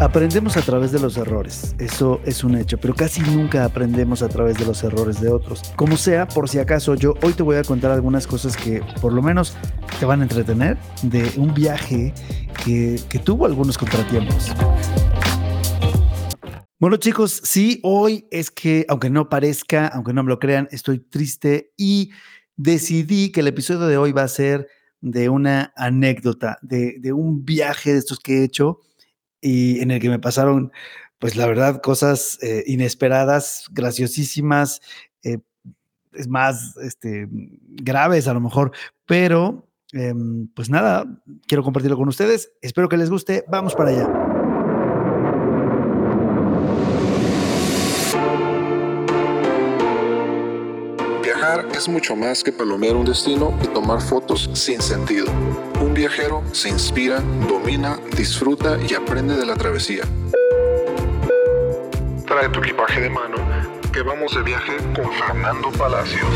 Aprendemos a través de los errores, eso es un hecho, pero casi nunca aprendemos a través de los errores de otros. Como sea, por si acaso, yo hoy te voy a contar algunas cosas que por lo menos te van a entretener de un viaje que, que tuvo algunos contratiempos. Bueno chicos, sí, hoy es que, aunque no parezca, aunque no me lo crean, estoy triste y decidí que el episodio de hoy va a ser de una anécdota, de, de un viaje de estos que he hecho y en el que me pasaron, pues la verdad, cosas eh, inesperadas, graciosísimas, eh, es más, este, graves a lo mejor, pero em, pues nada, quiero compartirlo con ustedes, espero que les guste, vamos para allá. Es mucho más que palomear un destino y tomar fotos sin sentido. Un viajero se inspira, domina, disfruta y aprende de la travesía. Trae tu equipaje de mano, que vamos de viaje con Fernando Palacios.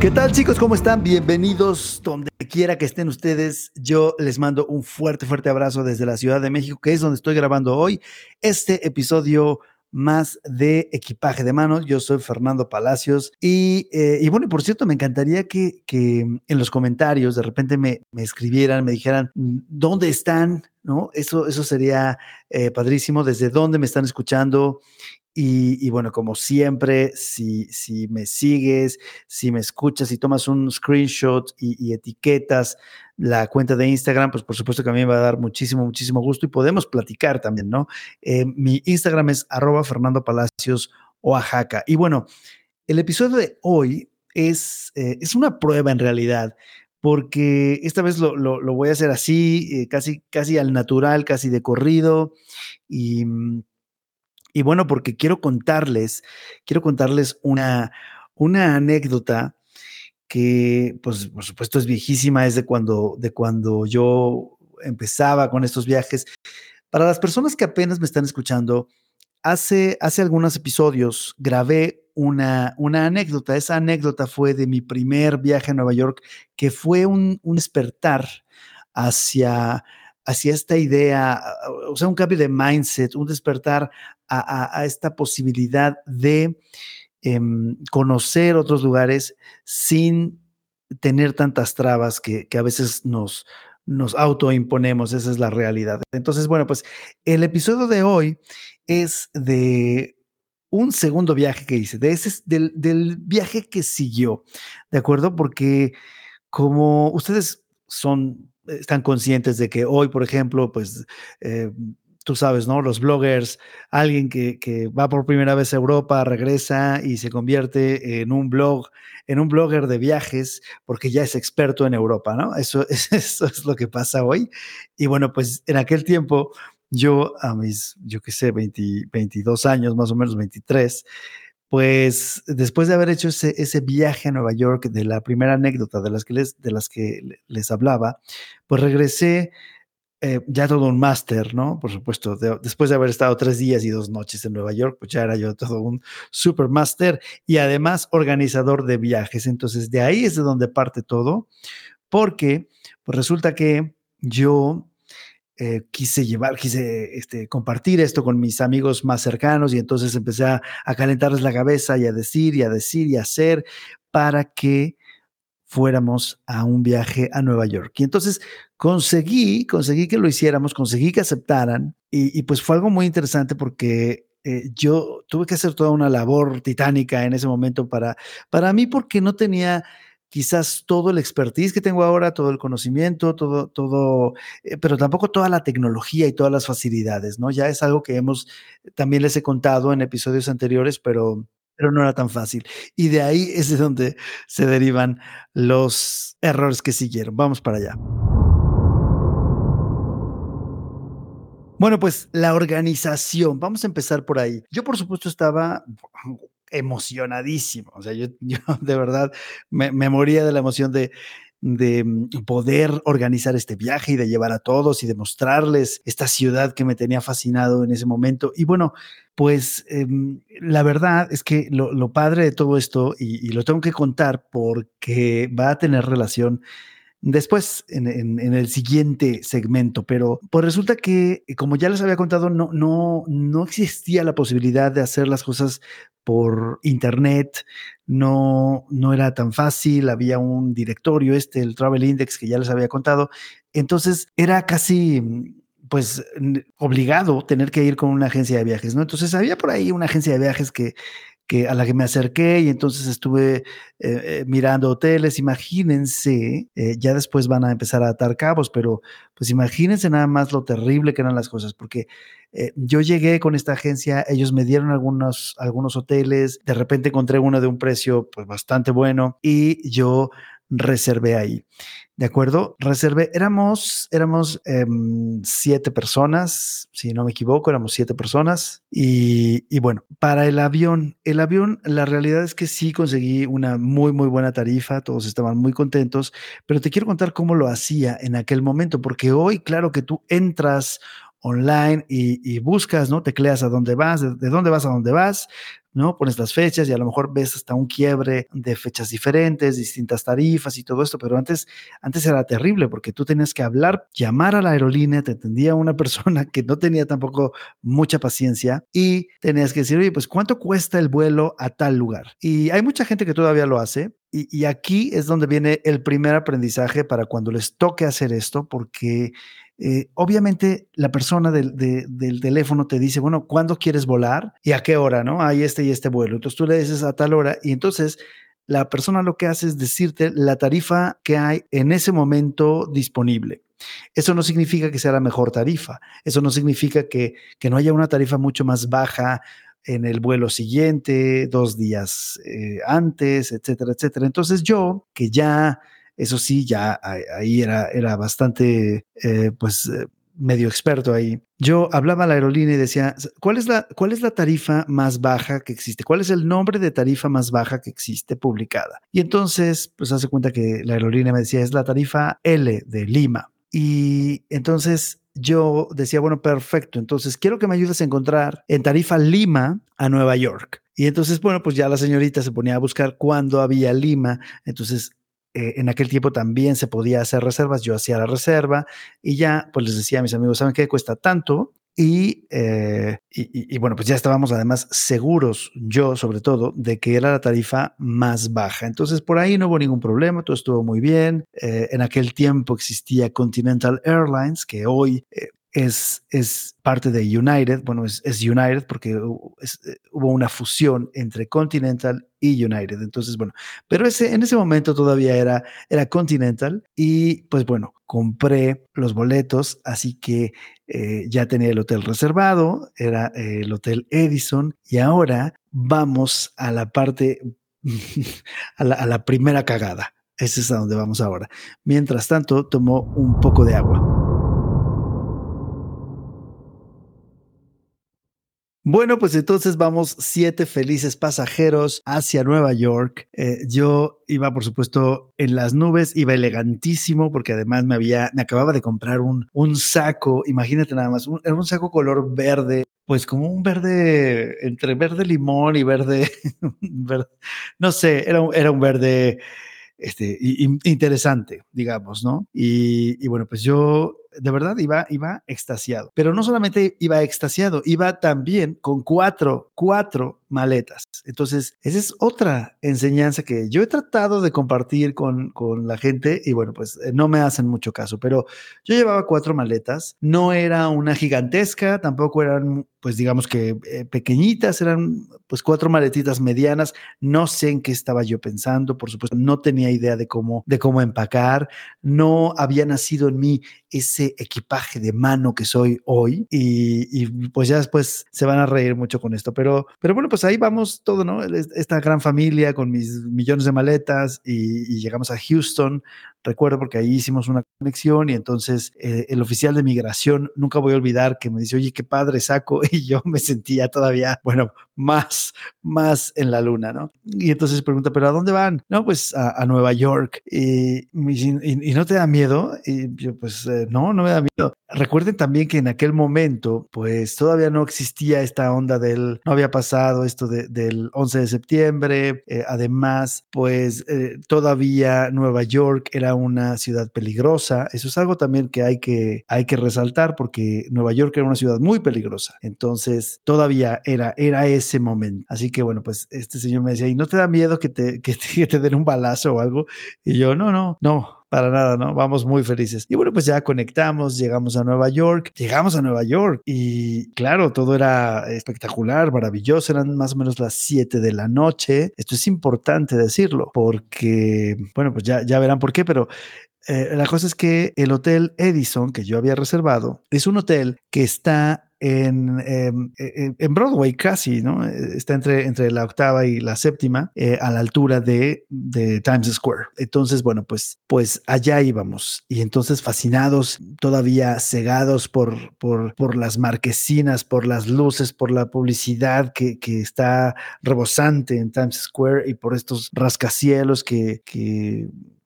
¿Qué tal chicos? ¿Cómo están? Bienvenidos donde quiera que estén ustedes. Yo les mando un fuerte, fuerte abrazo desde la Ciudad de México, que es donde estoy grabando hoy este episodio más de equipaje de mano. Yo soy Fernando Palacios y, eh, y bueno, por cierto, me encantaría que, que, en los comentarios de repente me, me, escribieran, me dijeran dónde están, ¿no? Eso, eso sería eh, padrísimo, desde dónde me están escuchando. Y, bueno, como siempre, si, si me sigues, si me escuchas, si tomas un screenshot y, etiquetas la cuenta de Instagram, pues por supuesto que a mí me va a dar muchísimo, muchísimo gusto y podemos platicar también, ¿no? Eh, mi Instagram es arroba Fernando Palacios Oaxaca. Y bueno, el episodio de hoy es, eh, es una prueba en realidad porque esta vez lo, lo, voy a hacer así, eh, casi, casi al natural, casi de corrido. Y, y bueno, porque quiero contarles, quiero contarles una, una anécdota que, pues, por supuesto es viejísima, es de cuando, de cuando yo empezaba con estos viajes. Para las personas que apenas me están escuchando, hace, hace algunos episodios grabé una, una anécdota. Esa anécdota fue de mi primer viaje a Nueva York, que fue un, un despertar hacia hacia esta idea, o sea, un cambio de mindset, un despertar a, a, esta posibilidad de eh, conocer otros lugares sin tener tantas trabas que, que a veces nos, nos autoimponemos, esa es la realidad. Entonces, bueno, pues el episodio de hoy es de un segundo viaje que hice, de ese, del, del viaje que siguió, ¿de acuerdo? Porque como ustedes son están conscientes de que hoy, por ejemplo, pues eh, tú sabes, ¿no? Los bloggers, alguien que, que, va por primera vez a Europa, regresa y se convierte en un blog, en un blogger de viajes, porque ya es experto en Europa, ¿no? Eso, eso es lo que pasa hoy. Y bueno, pues en aquel tiempo, yo a mis, yo qué sé, 20, 22 años, más o menos 23, pues después de haber hecho ese, ese, viaje a Nueva York, de la primera anécdota de las que les, de las que les hablaba, pues regresé eh, ya todo un máster, ¿no? Por supuesto, de, después de haber estado tres días y dos noches en Nueva York, pues ya era yo todo un super máster y además organizador de viajes. Entonces, de ahí es de donde parte todo, porque pues resulta que yo eh, quise llevar, quise este, compartir esto con mis amigos más cercanos y entonces empecé a, calentarles la cabeza y a decir y a decir y a hacer para que fuéramos a un viaje a Nueva York. Y entonces conseguí, conseguí que lo hiciéramos, conseguí que aceptaran y, y pues fue algo muy interesante porque eh, yo tuve que hacer toda una labor titánica en ese momento para, para mí porque no tenía quizás todo el expertise que tengo ahora, todo el conocimiento, todo, todo, eh, pero tampoco toda la tecnología y todas las facilidades, ¿no? Ya es algo que hemos, también les he contado en episodios anteriores, pero, pero no era tan fácil. Y de ahí es de donde se derivan los errores que siguieron. Vamos para allá. Bueno, pues la organización, vamos a empezar por ahí. Yo, por supuesto, estaba emocionadísimo. O sea, yo, yo de verdad me, moría de la emoción de, de poder organizar este viaje y de llevar a todos y de mostrarles esta ciudad que me tenía fascinado en ese momento. Y bueno, pues eh, la verdad es que lo, lo padre de todo esto, y, lo tengo que contar porque va a tener relación después en, el siguiente segmento, pero pues resulta que, como ya les había contado, no, no, no existía la posibilidad de hacer las cosas por internet, no, no era tan fácil, había un directorio, este, el Travel Index, que ya les había contado, entonces era casi pues obligado tener que ir con una agencia de viajes, ¿no? Entonces había por ahí una agencia de viajes que que a la que me acerqué y entonces estuve eh, eh, mirando hoteles. Imagínense, eh, ya después van a empezar a atar cabos, pero pues imagínense nada más lo terrible que eran las cosas, porque yo llegué con esta agencia, ellos me dieron algunos, algunos hoteles, de repente encontré uno de un precio pues bastante bueno y yo reservé ahí. ¿De acuerdo? Reservé, éramos, éramos em, siete personas, si no me equivoco, éramos siete personas. Y, bueno, para el avión, el avión, la realidad es que sí conseguí una muy, muy buena tarifa, todos estaban muy contentos, pero te quiero contar cómo lo hacía en aquel momento, porque hoy, claro que tú entras online y, buscas, ¿no? Tecleas a dónde vas, de, dónde vas a dónde vas, ¿no? Pones las fechas y a lo mejor ves hasta un quiebre de fechas diferentes, distintas tarifas y todo esto, pero antes, antes era terrible porque tú tenías que hablar, llamar a la aerolínea, te entendía una persona que no tenía tampoco mucha paciencia y tenías que decir, oye, pues ¿cuánto cuesta el vuelo a tal lugar? Y hay mucha gente que todavía lo hace, y, aquí es donde viene el primer aprendizaje para cuando les toque hacer esto, porque eh, obviamente la persona del, del, teléfono te dice, bueno, ¿cuándo quieres volar? ¿Y a qué hora? ¿No? Hay este y este vuelo. Entonces tú le dices a tal hora y entonces la persona lo que hace es decirte la tarifa que hay en ese momento disponible. Eso no significa que sea la mejor tarifa. Eso no significa que, que no haya una tarifa mucho más baja en el vuelo siguiente, dos días eh, antes, etcétera, etcétera. Entonces yo, que ya eso sí, ya ahí era, era bastante, eh, pues, eh, medio experto ahí. Yo hablaba a la aerolínea y decía, ¿cuál es, la, ¿cuál es la tarifa más baja que existe? ¿Cuál es el nombre de tarifa más baja que existe publicada? Y entonces, pues hace cuenta que la aerolínea me decía, es la tarifa L de Lima. Y entonces yo decía, bueno, perfecto, entonces quiero que me ayudes a encontrar en tarifa Lima a Nueva York. Y entonces, bueno, pues ya la señorita se ponía a buscar cuándo había Lima. Entonces eh, en aquel tiempo también se podía hacer reservas, yo hacía la reserva y ya pues les decía a mis amigos, ¿saben qué? Cuesta tanto. Y, eh, y, bueno, pues ya estábamos además seguros, yo sobre todo, de que era la tarifa más baja. Entonces por ahí no hubo ningún problema, todo estuvo muy bien. Eh, en aquel tiempo existía Continental Airlines, que hoy es, es parte de United, bueno, es, United porque eh, hubo una fusión entre Continental y United. Entonces, bueno, pero ese, en ese momento todavía era, era Continental y pues bueno, compré los boletos, así que eh, ya tenía el hotel reservado, era eh, el Hotel Edison y ahora vamos a la parte, a la, a la primera cagada. Ese es a donde vamos ahora. Mientras tanto, tomó un poco de agua. Bueno, pues entonces vamos siete felices pasajeros hacia Nueva York. Eh, yo iba, por supuesto, en las nubes, iba elegantísimo porque además me había, me acababa de comprar un, un saco, imagínate nada más, era un saco color verde, pues como un verde, entre verde limón y verde, no sé, era, era un verde este, interesante, digamos, ¿no? Y, y bueno, pues yo de verdad iba, iba extasiado. Pero no solamente iba extasiado, iba también con cuatro, cuatro maletas. Entonces, esa es otra enseñanza que yo he tratado de compartir con, con la gente y bueno, pues eh, no me hacen mucho caso, pero yo llevaba cuatro maletas, no era una gigantesca, tampoco eran, pues digamos que eh, pequeñitas, eran pues cuatro maletitas medianas, no sé en qué estaba yo pensando, por supuesto, no tenía idea de cómo, de cómo empacar, no había nacido en mí ese equipaje de mano que soy hoy y, pues ya después se van a reír mucho con esto, pero, pero bueno, pues ahí vamos todo, ¿no? Esta gran familia con mis millones de maletas y, llegamos a Houston. Recuerdo porque ahí hicimos una conexión y entonces eh, el oficial de migración, nunca voy a olvidar que me dice, oye, qué padre saco. Y yo me sentía todavía, bueno, más, más en la luna, ¿no? Y entonces pregunta, ¿pero a dónde van? No, pues a, Nueva York. Y, no te da miedo? Y yo, pues eh, no, no me da miedo. Recuerden también que en aquel momento, pues todavía no existía esta onda del, no había pasado esto del 11 de septiembre. Eh, además, pues todavía Nueva York era una ciudad peligrosa. Eso es algo también que hay que, hay que resaltar porque Nueva York era una ciudad muy peligrosa. Entonces, todavía era, era ese momento. Así que, bueno, pues este señor me decía, ¿y no te da miedo que te, que te, te den un balazo o algo? Y yo, no, no, no, para nada, ¿no? Vamos muy felices. Y bueno, pues ya conectamos, llegamos a Nueva York, llegamos a Nueva York y claro, todo era espectacular, maravilloso, eran más o menos las 7 de la noche. Esto es importante decirlo porque, bueno, pues ya, ya verán por qué, pero eh, la cosa es que el Hotel Edison que yo había reservado es un hotel que está en, em, e, e, en, Broadway casi, ¿no? Está entre, entre la octava y la séptima, eh, a la altura de, de, Times Square. Entonces, bueno, pues, pues allá íbamos. Y entonces fascinados, todavía cegados por, por, por las marquesinas, por las luces, por la publicidad que, que está rebosante en Times Square y por estos rascacielos que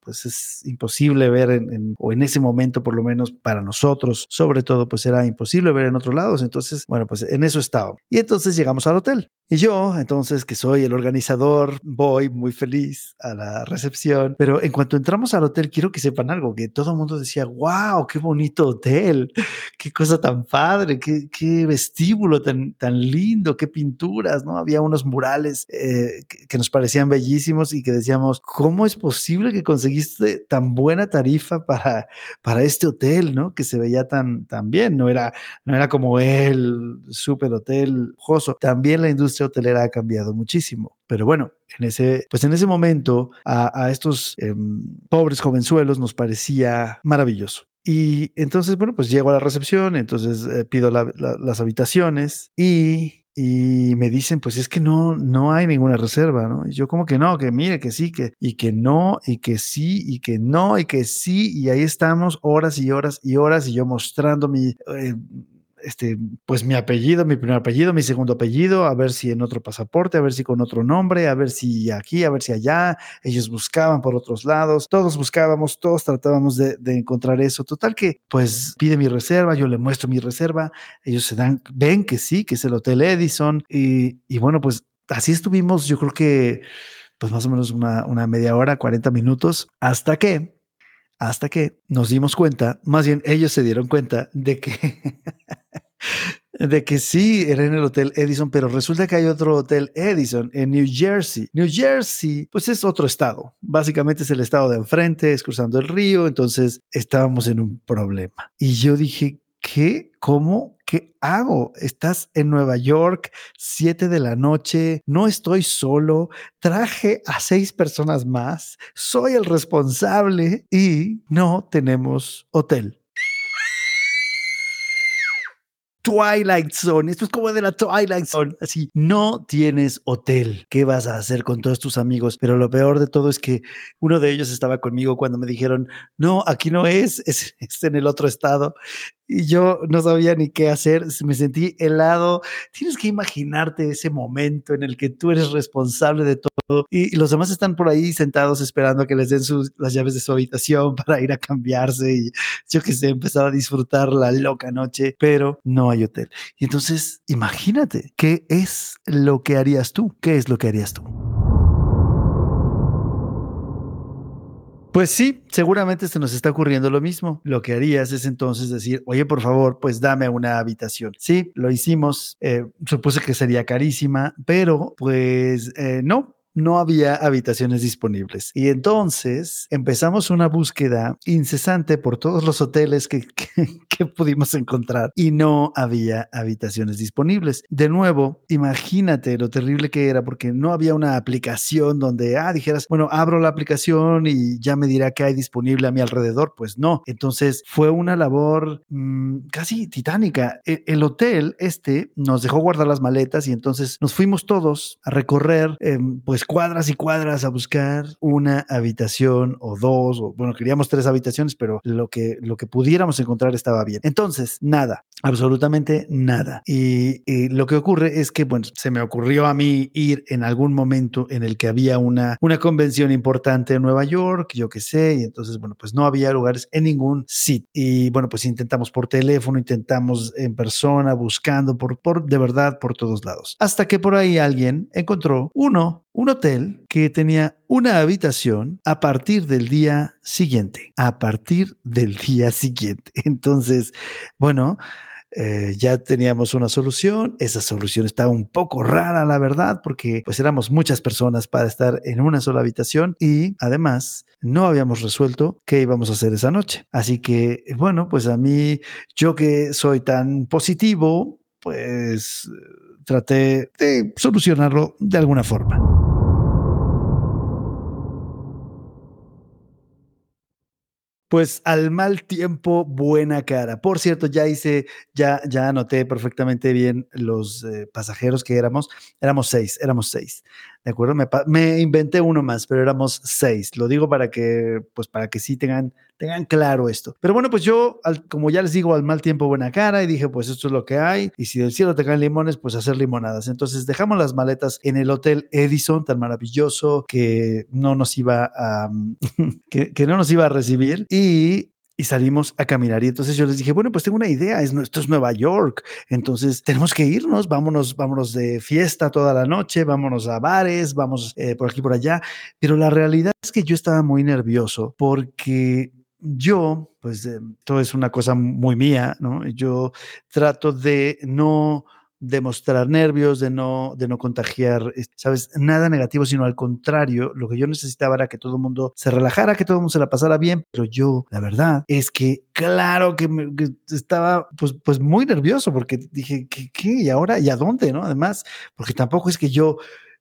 pues es imposible ver en, o en ese momento por lo menos para nosotros, sobre todo pues era imposible ver en otros lados, entonces bueno pues en eso estaba. Y entonces llegamos al hotel y yo entonces que soy el organizador voy muy feliz a la recepción, pero en cuanto entramos al hotel quiero que sepan algo, que todo el mundo decía, wow, qué bonito hotel, qué cosa tan padre, qué, qué vestíbulo tan, tan lindo, qué pinturas, ¿no? Había unos murales eh, que, que nos parecían bellísimos y que decíamos, ¿cómo es posible que conseguiste tan buena tarifa para, para este hotel, ¿no? Que se veía tan, tan bien, no era, no era como el super hotel joso. También la industria hotelera ha cambiado muchísimo. Pero bueno, en ese, pues en ese momento a, estos em, pobres jovenzuelos nos parecía maravilloso. Y entonces, bueno, pues llego a la recepción, entonces eh, pido las habitaciones y y me dicen, pues es que no, no hay ninguna reserva, ¿no? Y yo como que no, que mire, que sí, que, y que no, y que sí, y que no, y que sí, y ahí estamos horas y horas y horas, y yo mostrando mi... Eh, este, pues mi apellido, mi primer apellido, mi segundo apellido, a ver si en otro pasaporte, a ver si con otro nombre, a ver si aquí, a ver si allá. Ellos buscaban por otros lados, todos buscábamos, todos tratábamos de, encontrar eso. Total que, pues pide mi reserva, yo le muestro mi reserva, ellos se dan, ven que sí, que es el Hotel Edison y, y bueno, pues así estuvimos, yo creo que pues más o menos una, una media hora, 40 minutos, hasta que hasta que nos dimos cuenta, más bien ellos se dieron cuenta de que de que sí era en el Hotel Edison, pero resulta que hay otro Hotel Edison en New Jersey. New Jersey, pues es otro estado. Básicamente es el estado de enfrente, es cruzando el río, entonces estábamos en un problema. Y yo dije, ¿qué? ¿Cómo? ¿Qué hago? Estás en Nueva York, 7 de la noche, no estoy solo, traje a seis personas más, soy el responsable y no tenemos hotel. Twilight Zone. Esto es como de la Twilight Zone. Así, no tienes hotel. ¿Qué vas a hacer con todos tus amigos? Pero lo peor de todo es que uno de ellos estaba conmigo cuando me dijeron, no, aquí no es, es, es en el otro estado y yo no sabía ni qué hacer, me sentí helado. Tienes que imaginarte ese momento en el que tú eres responsable de todo y, los demás están por ahí sentados esperando a que les den sus, las llaves de su habitación para ir a cambiarse y yo que sé, empezar a disfrutar la loca noche, pero no hay hotel. Y entonces, imagínate, ¿qué es lo que harías tú? ¿Qué es lo que harías tú? Pues sí, seguramente se nos está ocurriendo lo mismo. Lo que harías es entonces decir, oye, por favor, pues dame una habitación. Sí, lo hicimos. Eh, supuse que sería carísima, pero pues eh, no, no había habitaciones disponibles. Y entonces empezamos una búsqueda incesante por todos los hoteles que, pudimos encontrar y no había habitaciones disponibles. De nuevo, imagínate lo terrible que era porque no había una aplicación donde, ah, dijeras, bueno, abro la aplicación y ya me dirá qué hay disponible a mi alrededor. Pues no. Entonces fue una labor mmm, casi titánica. El, el, hotel este nos dejó guardar las maletas y entonces nos fuimos todos a recorrer, eh, pues pues, cuadras y cuadras a buscar una habitación o dos, o bueno, queríamos tres habitaciones, pero lo que, lo que pudiéramos encontrar estaba bien. Entonces, nada, absolutamente nada. Y, lo que ocurre es que, bueno, se me ocurrió a mí ir en algún momento en el que había una, una convención importante en Nueva York, yo qué sé, y entonces, bueno, pues no había lugares en ningún sitio. Y bueno, pues intentamos por teléfono, intentamos en persona, buscando por, por de verdad por todos lados. Hasta que por ahí alguien encontró uno un hotel que tenía una habitación a partir del día siguiente, a partir del día siguiente. Entonces, bueno, eh, ya teníamos una solución. Esa solución estaba un poco rara, la verdad, porque pues éramos muchas personas para estar en una sola habitación y además no habíamos resuelto qué íbamos a hacer esa noche. Así que, bueno, pues a mí, yo que soy tan positivo, pues traté de solucionarlo de alguna forma. Pues al mal tiempo, buena cara. Por cierto, ya hice, ya, ya anoté perfectamente bien los eh, pasajeros que éramos. Éramos seis, éramos seis. ¿De acuerdo? Me, me, inventé uno más, pero éramos seis. Lo digo para que, pues para que sí tengan Tengan claro esto. Pero bueno, pues yo, como ya les digo, al mal tiempo buena cara y dije, pues esto es lo que hay. Y si del cielo te caen limones, pues hacer limonadas. Entonces dejamos las maletas en el Hotel Edison, tan maravilloso que no nos iba a, que, que no nos iba a recibir. Y y salimos a caminar. Y entonces yo les dije, bueno, pues tengo una idea, es, esto es Nueva York, entonces tenemos que irnos, vámonos, vámonos de fiesta toda la noche, vámonos a bares, vamos eh, por aquí, por allá. Pero la realidad es que yo estaba muy nervioso porque yo, pues eh, todo es una cosa muy mía, ¿no? Yo trato de no demostrar nervios, de no, de no contagiar, ¿sabes? Nada negativo, sino al contrario, lo que yo necesitaba era que todo el mundo se relajara, que todo el mundo se la pasara bien, pero yo, la verdad, es que claro que, estaba pues, pues muy nervioso porque dije, ¿qué, ¿qué? ¿Y ahora? ¿Y a dónde? ¿No? Además, porque tampoco es que yo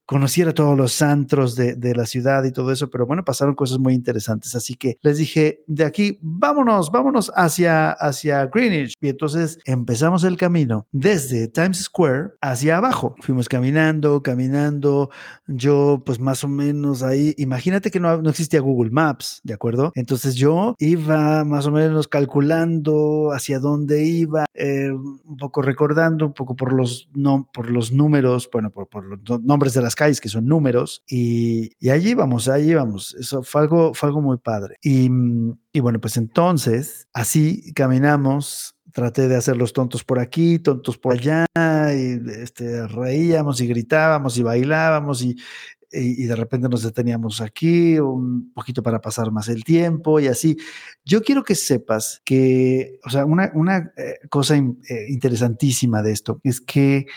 conociera todos los antros de, de, la ciudad y todo eso, pero bueno, pasaron cosas muy interesantes. Así que les dije, de aquí, vámonos, vámonos hacia, hacia Greenwich. Y entonces empezamos el camino desde Times Square hacia abajo. Fuimos caminando, caminando. Yo, pues más o menos ahí, imagínate que no, no existía Google Maps, ¿de acuerdo? Entonces yo iba más o menos calculando hacia dónde iba, eh, un poco recordando, un poco por los, no, por los números, bueno, por, por los nombres de las calles, que son números, y, y allí vamos, allí vamos. Eso fue algo, fue algo muy padre. Y, y bueno, pues entonces, así caminamos traté de hacer los tontos por aquí, tontos por allá, y este, reíamos y gritábamos y bailábamos y, y, de repente nos deteníamos aquí un poquito para pasar más el tiempo y así. Yo quiero que sepas que, o sea, una, una eh, cosa eh, interesantísima de esto es que,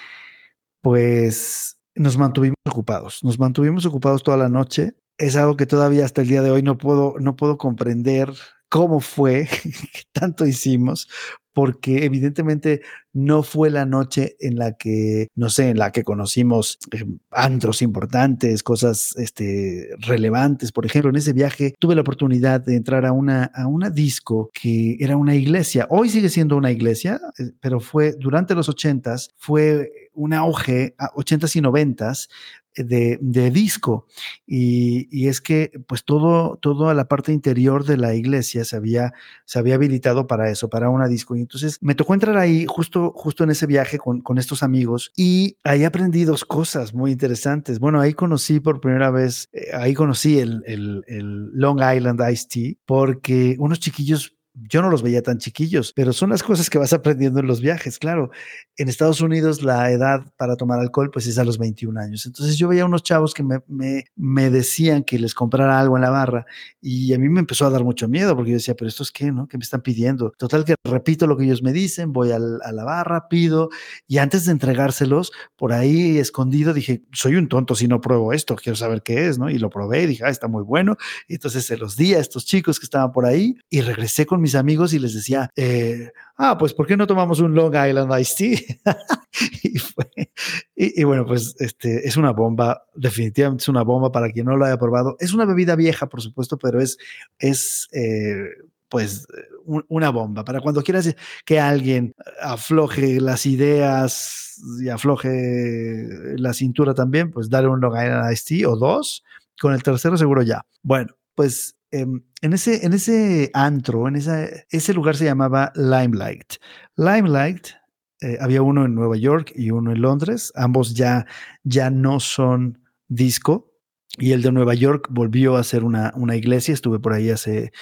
pues, nos mantuvimos ocupados, nos mantuvimos ocupados toda la noche. Es algo que todavía hasta el día de hoy no puedo, no puedo comprender cómo fue que tanto hicimos, porque evidentemente no fue la noche en la que, no sé, en la que conocimos eh, antros importantes, cosas este, relevantes. Por ejemplo, en ese viaje tuve la oportunidad de entrar a una, a una disco que era una iglesia. Hoy sigue siendo una iglesia, eh, pero fue durante los ochentas, fue un auge, ochentas y noventas, de, de disco. Y, y, es que pues todo, toda la parte interior de la iglesia se había, se había habilitado para eso, para una disco. Y entonces me tocó entrar ahí justo, justo en ese viaje con, con estos amigos y ahí aprendí dos cosas muy interesantes. Bueno, ahí conocí por primera vez, eh, ahí conocí el, el Long Island Ice Tea porque unos chiquillos yo no los veía tan chiquillos, pero son las cosas que vas aprendiendo en los viajes, claro. En Estados Unidos la edad para tomar alcohol pues es a los 21 años. Entonces yo veía unos chavos que me, me, me, decían que les comprara algo en la barra y a mí me empezó a dar mucho miedo porque yo decía, pero esto es qué, ¿no? ¿Qué me están pidiendo? Total que repito lo que ellos me dicen, voy al, a la barra, pido y antes de entregárselos, por ahí escondido dije, soy un tonto si no pruebo esto, quiero saber qué es, ¿no? Y lo probé y dije, ah, está muy bueno. Y entonces se los di a estos chicos que estaban por ahí y regresé con mis amigos y les decía, eh, ah, pues ¿por qué no tomamos un Long Island Iced Tea? y, bueno, pues este, es una bomba, definitivamente es una bomba para quien no lo haya probado. Es una bebida vieja, por supuesto, pero es, es eh, pues un, una bomba. Para cuando quieras que alguien afloje las ideas y afloje la cintura también, pues dale un Long Island Iced Tea o dos. Con el tercero seguro ya. Bueno, pues en ese, en ese antro, en esa, ese lugar se llamaba Limelight. Limelight, eh, había uno en Nueva York y uno en Londres, ambos ya, ya no son disco, y el de Nueva York volvió a ser una, una iglesia, estuve por ahí hace,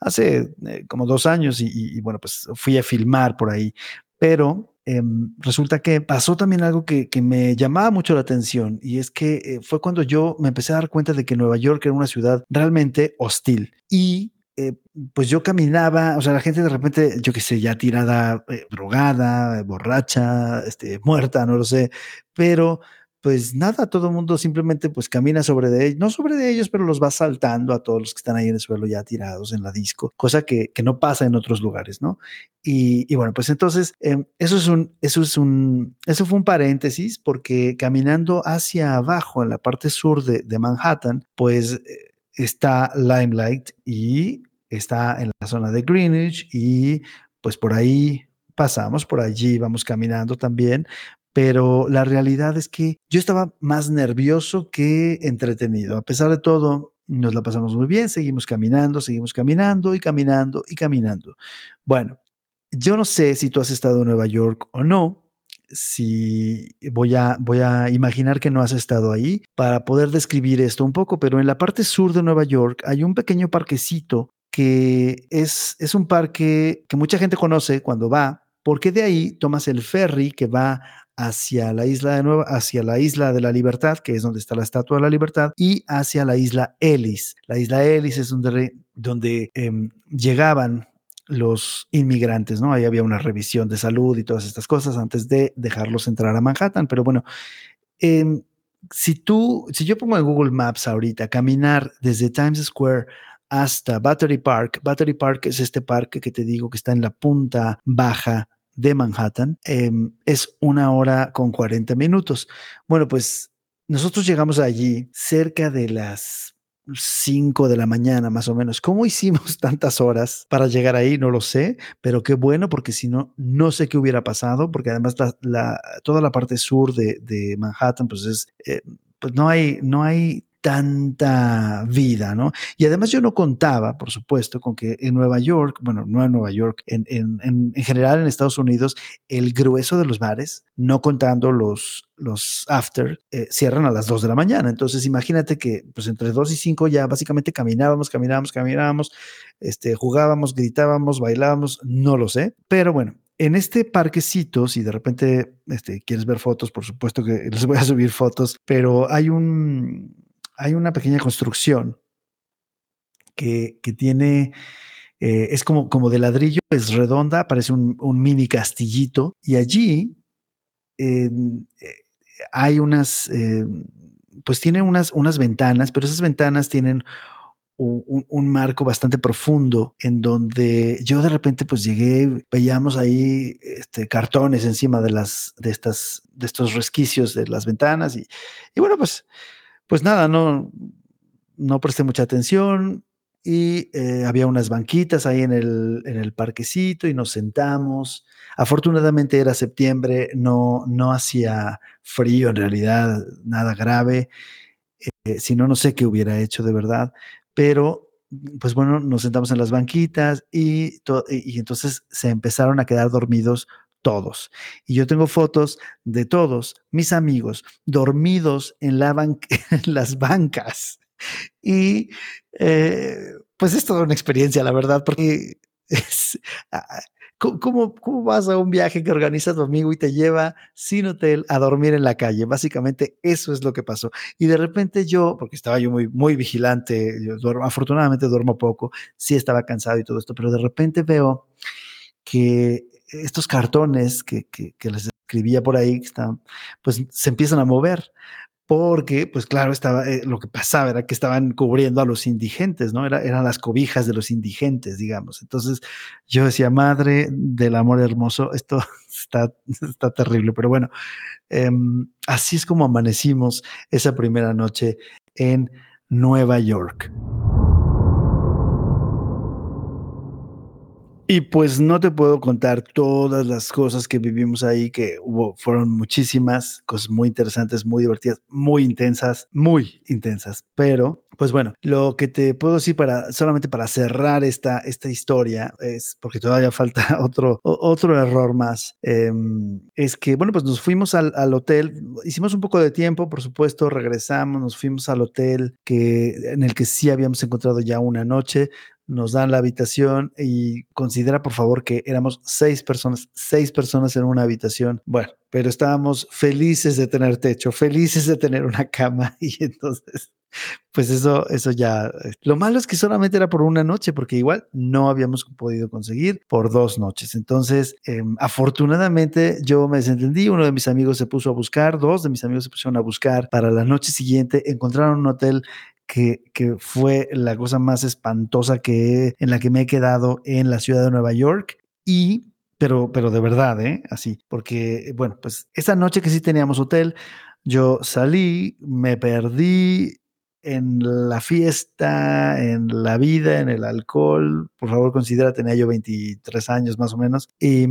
hace eh, como dos años y, y, bueno, pues fui a filmar por ahí, pero em, resulta que pasó también algo que, que, me llamaba mucho la atención y es que eh, fue cuando yo me empecé a dar cuenta de que Nueva York era una ciudad realmente hostil y eh, pues yo caminaba, o sea, la gente de repente, yo qué sé, ya tirada, eh, drogada, borracha, este, muerta, no lo sé, pero pues nada, todo el mundo simplemente pues camina sobre de ellos, no sobre de ellos, pero los va saltando a todos los que están ahí en el suelo ya tirados en la disco, cosa que, que no pasa en otros lugares, ¿no? Y, y bueno, pues entonces eh, eso es un, eso es un, eso fue un paréntesis porque caminando hacia abajo en la parte sur de, de Manhattan, pues eh, está Limelight y está en la zona de Greenwich y pues por ahí pasamos, por allí vamos caminando también, pero la realidad es que yo estaba más nervioso que entretenido. A pesar de todo, nos la pasamos muy bien, seguimos caminando, seguimos caminando y caminando y caminando. Bueno, yo no sé si tú has estado en Nueva York o no, si voy a, voy a imaginar que no has estado ahí para poder describir esto un poco, pero en la parte sur de Nueva York hay un pequeño parquecito que es, es un parque que mucha gente conoce cuando va, porque de ahí tomas el ferry que va hacia la isla de Nueva, hacia la isla de la Libertad, que es donde está la Estatua de la Libertad, y hacia la isla Ellis. La isla Ellis es donde, donde eh, llegaban los inmigrantes, ¿no? Ahí había una revisión de salud y todas estas cosas antes de dejarlos entrar a Manhattan. Pero bueno, eh, si tú, si yo pongo en Google Maps ahorita, caminar desde Times Square hasta Battery Park, Battery Park es este parque que te digo que está en la punta baja de Manhattan, eh, es una hora con 40 minutos. Bueno, pues nosotros llegamos allí cerca de las 5 de la mañana más o menos. ¿Cómo hicimos tantas horas para llegar ahí? No lo sé, pero qué bueno porque si no, no sé qué hubiera pasado porque además la, toda la parte sur de, de Manhattan pues es, eh, pues no hay, no hay tanta vida, ¿no? Y además yo no contaba, por supuesto, con que en Nueva York, bueno, no en Nueva York, en, en, en, en general en Estados Unidos, el grueso de los bares, no contando los, los after, eh, cierran a las 2 de la mañana. Entonces imagínate que pues entre 2 y 5 ya básicamente caminábamos, caminábamos, caminábamos, este, jugábamos, gritábamos, bailábamos, no lo sé, pero bueno, en este parquecito, si de repente este, quieres ver fotos, por supuesto que les voy a subir fotos, pero hay un, hay una pequeña construcción que, que tiene, eh, es como, como de ladrillo, es redonda, parece un, un mini castillito, y allí eh, hay unas, eh, pues tiene unas, unas ventanas, pero esas ventanas tienen un, un, marco bastante profundo en donde yo de repente pues llegué, veíamos ahí este, cartones encima de las, de estas, de estos resquicios de las ventanas y, y bueno pues pues nada, no, no presté mucha atención y eh, había unas banquitas ahí en el, en el parquecito y nos sentamos. Afortunadamente era septiembre, no, no hacía frío en realidad, nada grave. Eh, si no, no sé qué hubiera hecho de verdad, pero pues bueno, nos sentamos en las banquitas y, y, entonces se empezaron a quedar dormidos todos. Y yo tengo fotos de todos mis amigos dormidos en, las bancas. Y eh, pues es toda una experiencia, la verdad, porque es, ¿cómo, ¿cómo, vas a un viaje que organiza tu amigo y te lleva sin hotel a dormir en la calle? Básicamente eso es lo que pasó. Y de repente yo, porque estaba yo muy, muy vigilante, yo duermo, afortunadamente duermo poco, sí estaba cansado y todo esto, pero de repente veo que estos cartones que, que, les escribía por ahí, que están, pues se empiezan a mover, porque, pues claro, estaba, eh, lo que pasaba era que estaban cubriendo a los indigentes, ¿no? Era, eran las cobijas de los indigentes, digamos. Entonces yo decía, madre del amor hermoso, esto está, está terrible, pero bueno, eh, así es como amanecimos esa primera noche en Nueva York. Y pues no te puedo contar todas las cosas que vivimos ahí, que hubo, fueron muchísimas, cosas muy interesantes, muy divertidas, muy intensas, muy intensas. Pero, pues bueno, lo que te puedo decir para, solamente para cerrar esta, esta historia, es porque todavía falta otro, otro error más, eh, es que, bueno, pues nos fuimos al, al, hotel, hicimos un poco de tiempo, por supuesto, regresamos, nos fuimos al hotel que, en el que sí habíamos encontrado ya una noche, nos dan la habitación y considera por favor que éramos seis personas, seis personas en una habitación. Bueno, pero estábamos felices de tener techo, felices de tener una cama y entonces pues eso, eso ya. Eh, lo malo es que solamente era por una noche, porque igual no habíamos podido conseguir por dos noches. Entonces, em, afortunadamente, yo me desentendí. Uno de mis amigos se puso a buscar, dos de mis amigos se pusieron a buscar para la noche siguiente. Encontraron un hotel que, fue la cosa más espantosa que en la que me he quedado en la ciudad de Nueva York. Y pero, pero de verdad, ¿eh? Así, porque, bueno, pues esa noche que sí teníamos hotel, yo salí, me perdí en la fiesta, en la vida, en el alcohol. Por favor, considera, tenía yo 23 años más o menos. Y,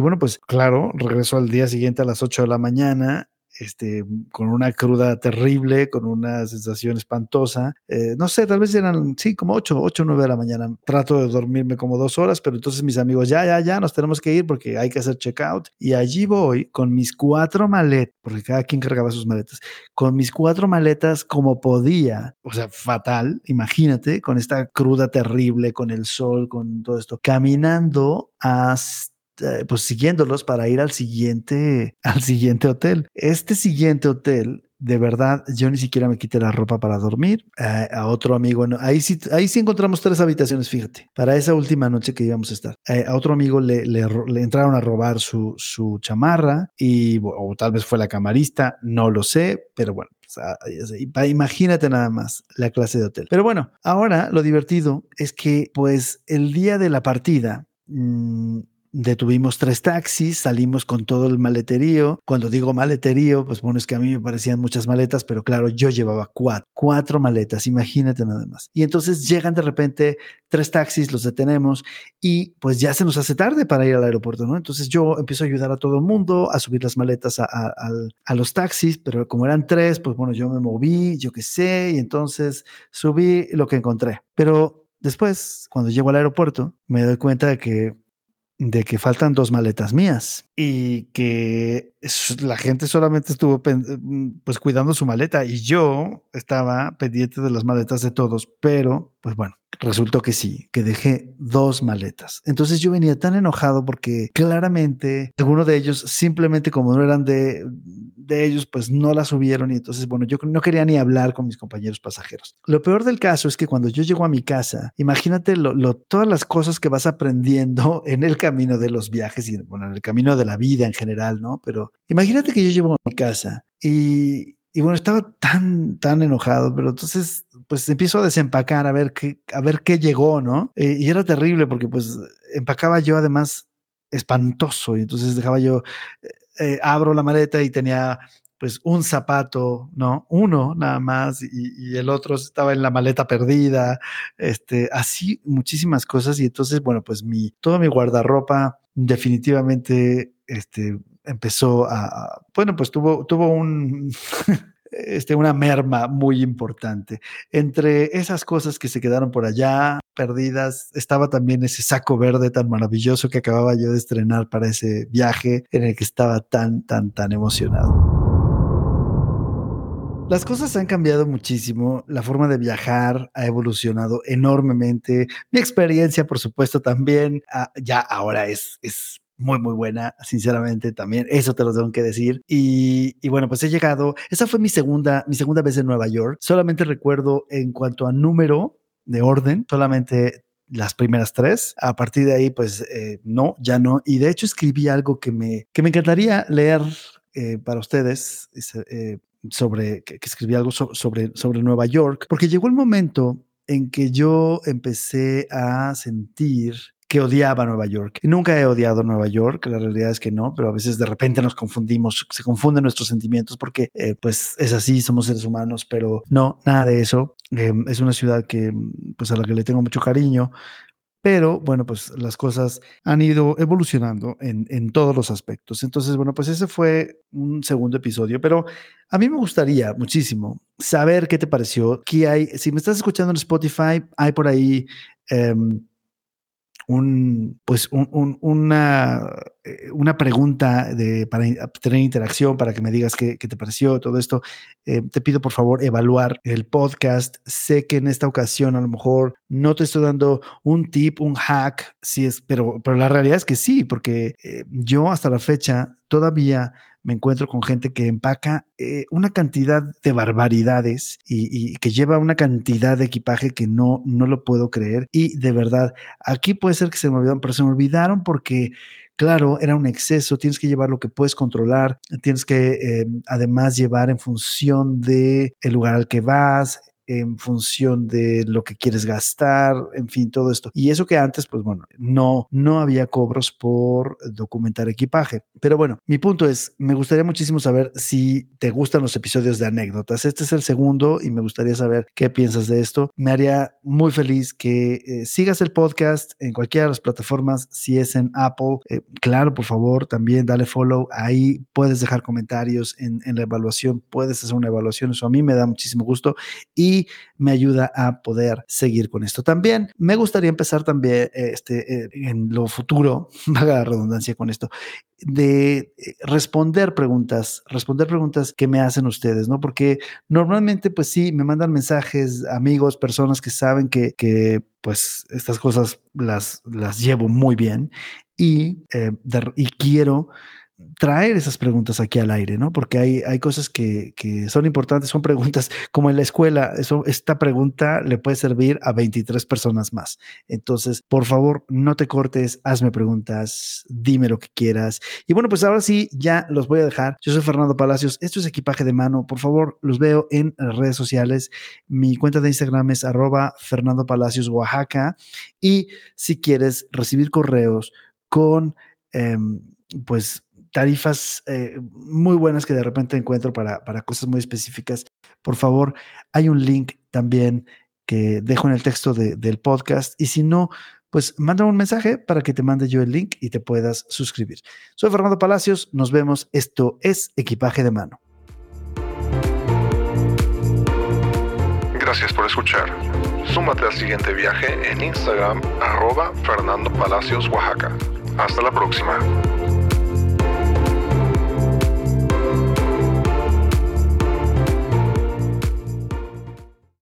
bueno, pues claro, regresó al día siguiente a las 8 de la mañana este, con una cruda terrible, con una sensación espantosa. Eh, no sé, tal vez eran, sí, como 8, 8, 9 de la mañana. Trato de dormirme como dos horas, pero entonces mis amigos, ya, ya, ya, nos tenemos que ir porque hay que hacer checkout. Y allí voy con mis cuatro maletas, porque cada quien cargaba sus maletas, con mis cuatro maletas como podía, o sea, fatal, imagínate, con esta cruda terrible, con el sol, con todo esto, caminando hasta pues siguiéndolos para ir al siguiente, al siguiente hotel. Este siguiente hotel de verdad, yo ni siquiera me quité la ropa para dormir. Eh, a otro amigo, ahí, sí, ahí sí encontramos tres habitaciones, fíjate, para esa última noche que íbamos a estar. Eh, a otro amigo le, entraron a robar su, su chamarra y, o tal vez fue la camarista, no lo sé, pero bueno. Imagínate nada más la clase de hotel. Pero bueno, ahora lo divertido es que pues el día de la partida, mmm, detuvimos tres taxis, salimos con todo el maleterío. Cuando digo maleterío, pues bueno, es que a mí me parecían muchas maletas, pero claro, yo llevaba cuatro, cuatro maletas, imagínate nada más. Y entonces llegan de repente tres taxis, los detenemos y pues ya se nos hace tarde para ir al aeropuerto, ¿no? Entonces yo empiezo a ayudar a todo el mundo a subir las maletas a, a los taxis, pero como eran tres, pues bueno, yo me moví, yo qué sé, y entonces subí lo que encontré. Pero Después, cuando llego al aeropuerto, me doy cuenta de que de que faltan dos maletas mías y que la gente solamente estuvo mm, pues cuidando su maleta y yo estaba pendiente de las maletas de todos, pero pues bueno, resultó que sí, que dejé dos maletas. Entonces yo venía tan enojado porque claramente algunos de ellos simplemente como no eran de, de ellos, pues no las subieron y entonces, bueno, yo no quería ni hablar con mis compañeros pasajeros. Lo peor del caso es que cuando yo llego a mi casa, imagínate lo, todas las cosas que vas aprendiendo en el camino de los viajes y, bueno, en el camino de la vida en general, ¿no? Pero imagínate que yo llego a mi casa y, y bueno, estaba tan, tan enojado, pero entonces, pues empiezo a desempacar a ver qué, a ver qué llegó, ¿no? Eh, y era terrible porque pues empacaba yo además espantoso y entonces dejaba yo, eh, eh, abro la maleta y tenía pues un zapato, ¿no? Uno nada más y, el otro estaba en la maleta perdida, este, así muchísimas cosas y entonces, bueno, pues mi, todo mi guardarropa definitivamente, este, empezó a, bueno, pues tuvo, tuvo un, este, una merma muy importante. Entre esas cosas que se quedaron por allá perdidas, estaba también ese saco verde tan maravilloso que acababa yo de estrenar para ese viaje en el que estaba tan, tan, tan emocionado. Las cosas han cambiado muchísimo, la forma de viajar ha evolucionado enormemente, mi experiencia por supuesto también, ah, ya ahora es, es muy, muy buena, sinceramente también. Eso te lo tengo que decir. Y, y, bueno, pues he llegado. Esa fue mi segunda, mi segunda vez en Nueva York. Solamente recuerdo en cuanto a número de orden, solamente las primeras tres. A partir de ahí, pues eh, no, ya no. Y de hecho escribí algo que me, que me encantaría leer eh, para ustedes. Eh, sobre que, escribí algo sobre, sobre Nueva York, porque llegó el momento en que yo empecé a sentir que odiaba Nueva York. Nunca he odiado Nueva York, la realidad es que no, pero a veces de repente nos confundimos, se confunden nuestros sentimientos porque eh, pues es así, somos seres humanos, pero no, nada de eso. Eh, es una ciudad que pues a la que le tengo mucho cariño, pero bueno, pues las cosas han ido evolucionando en, en, todos los aspectos. Entonces, bueno, pues ese fue un segundo episodio, pero a mí me gustaría muchísimo saber qué te pareció, qué hay, si me estás escuchando en Spotify, hay por ahí... Um, un, pues una, eh, una pregunta de, para tener interacción, para que me digas qué, te pareció todo esto. Eh, te pido por favor evaluar el podcast. Sé que en esta ocasión a lo mejor no te estoy dando un tip, un hack, si es, pero, pero la realidad es que sí, porque eh, yo hasta la fecha todavía me encuentro con gente que empaca eh, una cantidad de barbaridades y, que lleva una cantidad de equipaje que no, no lo puedo creer. Y de verdad, aquí puede ser que se me olvidaron, pero se me olvidaron porque claro, era un exceso, tienes que llevar lo que puedes controlar, tienes que eh, además llevar en función de el lugar al que vas, en función de lo que quieres gastar, en fin, todo esto. Y eso que antes, pues bueno, no, no había cobros por documentar equipaje. Pero bueno, mi punto es, me gustaría muchísimo saber si te gustan los episodios de anécdotas. Este es el segundo y me gustaría saber qué piensas de esto. Me haría muy feliz que eh, sigas el podcast en cualquiera de las plataformas, si es en Apple, eh, claro, por favor, también dale follow. Ahí puedes dejar comentarios en, en la evaluación, puedes hacer una evaluación, eso a mí me da muchísimo gusto. Y me ayuda a poder seguir con esto. También me gustaría empezar también este, eh, en lo futuro, vaga la redundancia con esto, de eh, responder preguntas, responder preguntas que me hacen ustedes, ¿no? Porque normalmente, pues sí, me mandan mensajes, amigos, personas que saben que, que pues estas cosas las, las llevo muy bien y, eh, y quiero traer esas preguntas aquí al aire, ¿no? Porque hay, hay cosas que, que, son importantes, son preguntas como en la escuela, eso, esta pregunta le puede servir a 23 personas más. Entonces, por favor, no te cortes, hazme preguntas, dime lo que quieras. Y bueno, pues ahora sí, ya los voy a dejar. Yo soy Fernando Palacios, esto es equipaje de mano, por favor, los veo en redes sociales. Mi cuenta de Instagram es arroba Fernando Palacios Oaxaca. Y si quieres recibir correos con, em, pues, tarifas eh, muy buenas que de repente encuentro para, para cosas muy específicas, por favor, hay un link también que dejo en el texto del podcast y si no, pues manda un mensaje para que te mande yo el link y te puedas suscribir. Soy Fernando Palacios, nos vemos. Esto es Equipaje de Mano. Gracias por escuchar. Súmate al siguiente viaje en Instagram, arroba Fernando Palacios, Oaxaca. Hasta la próxima.